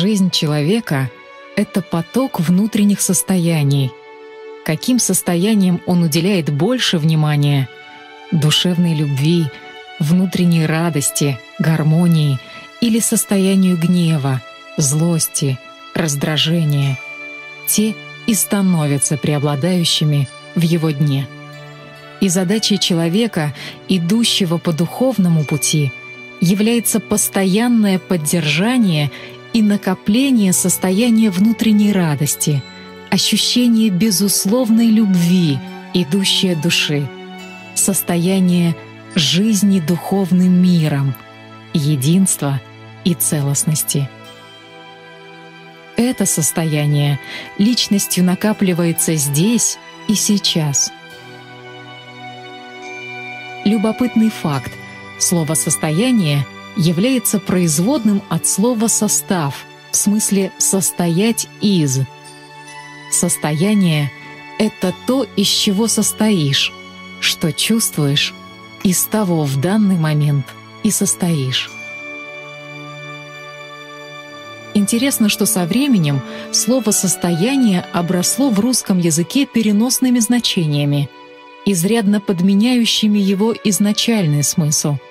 Жизнь человека — это поток внутренних состояний. Каким состоянием он уделяет больше внимания — душевной любви, внутренней радости, гармонии или состоянию гнева, злости, раздражения — те и становятся преобладающими в его дне. И задачей человека, идущего по духовному пути, является постоянное поддержание и накопление состояния внутренней радости, ощущение безусловной любви, идущей от души, состояние жизни духовным миром, единства и целостности. Это состояние личностью накапливается здесь и сейчас. Любопытный факт. Слово «состояние» является производным от слова «состав», в смысле «состоять из». Состояние — это то, из чего состоишь, что чувствуешь, из того в данный момент и состоишь. Интересно, что со временем слово «состояние» обросло в русском языке переносными значениями, изрядно подменяющими его изначальный смысл —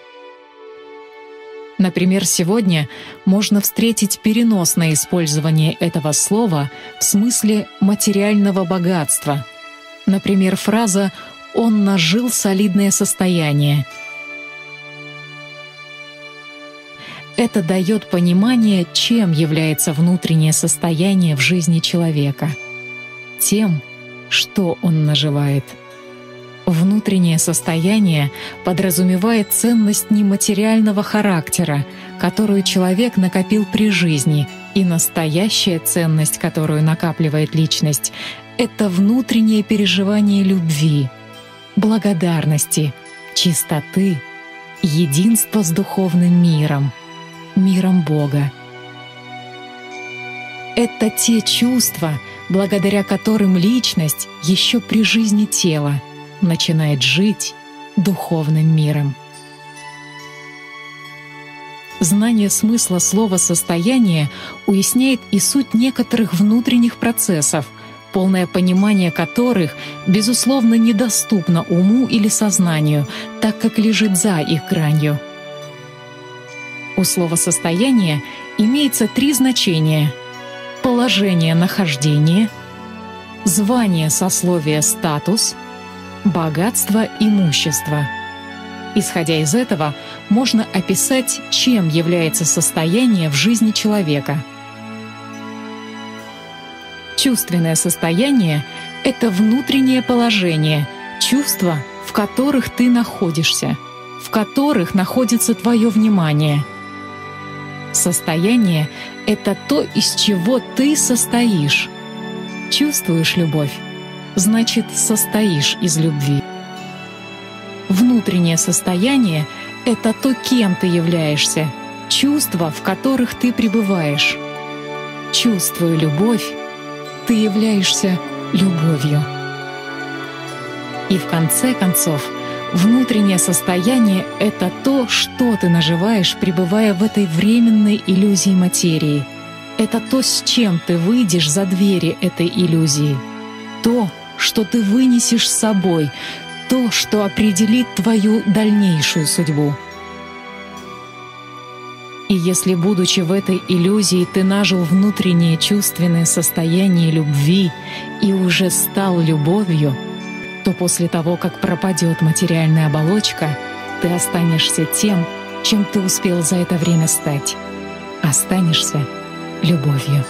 Например, сегодня можно встретить переносное использование этого слова в смысле материального богатства. Например, фраза «он нажил солидное состояние». Это дает понимание, чем является внутреннее состояние в жизни человека. Тем, что он наживает. Внутреннее состояние подразумевает ценность нематериального характера, которую человек накопил при жизни, и настоящая ценность, которую накапливает личность, это внутреннее переживание любви, благодарности, чистоты, единства с духовным миром, миром Бога. Это те чувства, благодаря которым личность еще при жизни тела — начинает жить духовным миром. Знание смысла слова «состояние» уясняет и суть некоторых внутренних процессов, полное понимание которых, безусловно, недоступно уму или сознанию, так как лежит за их гранью. У слова «состояние» имеется три значения — положение нахождения, звание сословия «статус» — богатство, имущество. Исходя из этого, можно описать, чем является состояние в жизни человека. Чувственное состояние — это внутреннее положение, чувства, в которых ты находишься, в которых находится твое внимание. Состояние — это то, из чего ты состоишь. Чувствуешь любовь? Значит, состоишь из любви. Внутреннее состояние — это то, кем ты являешься, чувства, в которых ты пребываешь. Чувствуя любовь, ты являешься любовью. И в конце концов, внутреннее состояние — это то, что ты наживаешь, пребывая в этой временной иллюзии материи. Это то, с чем ты выйдешь за двери этой иллюзии. То, что ты вынесешь с собой, то, что определит твою дальнейшую судьбу. И если, будучи в этой иллюзии, ты нажил внутреннее чувственное состояние любви и уже стал любовью, то после того, как пропадет материальная оболочка, ты останешься тем, чем ты успел за это время стать. Останешься любовью.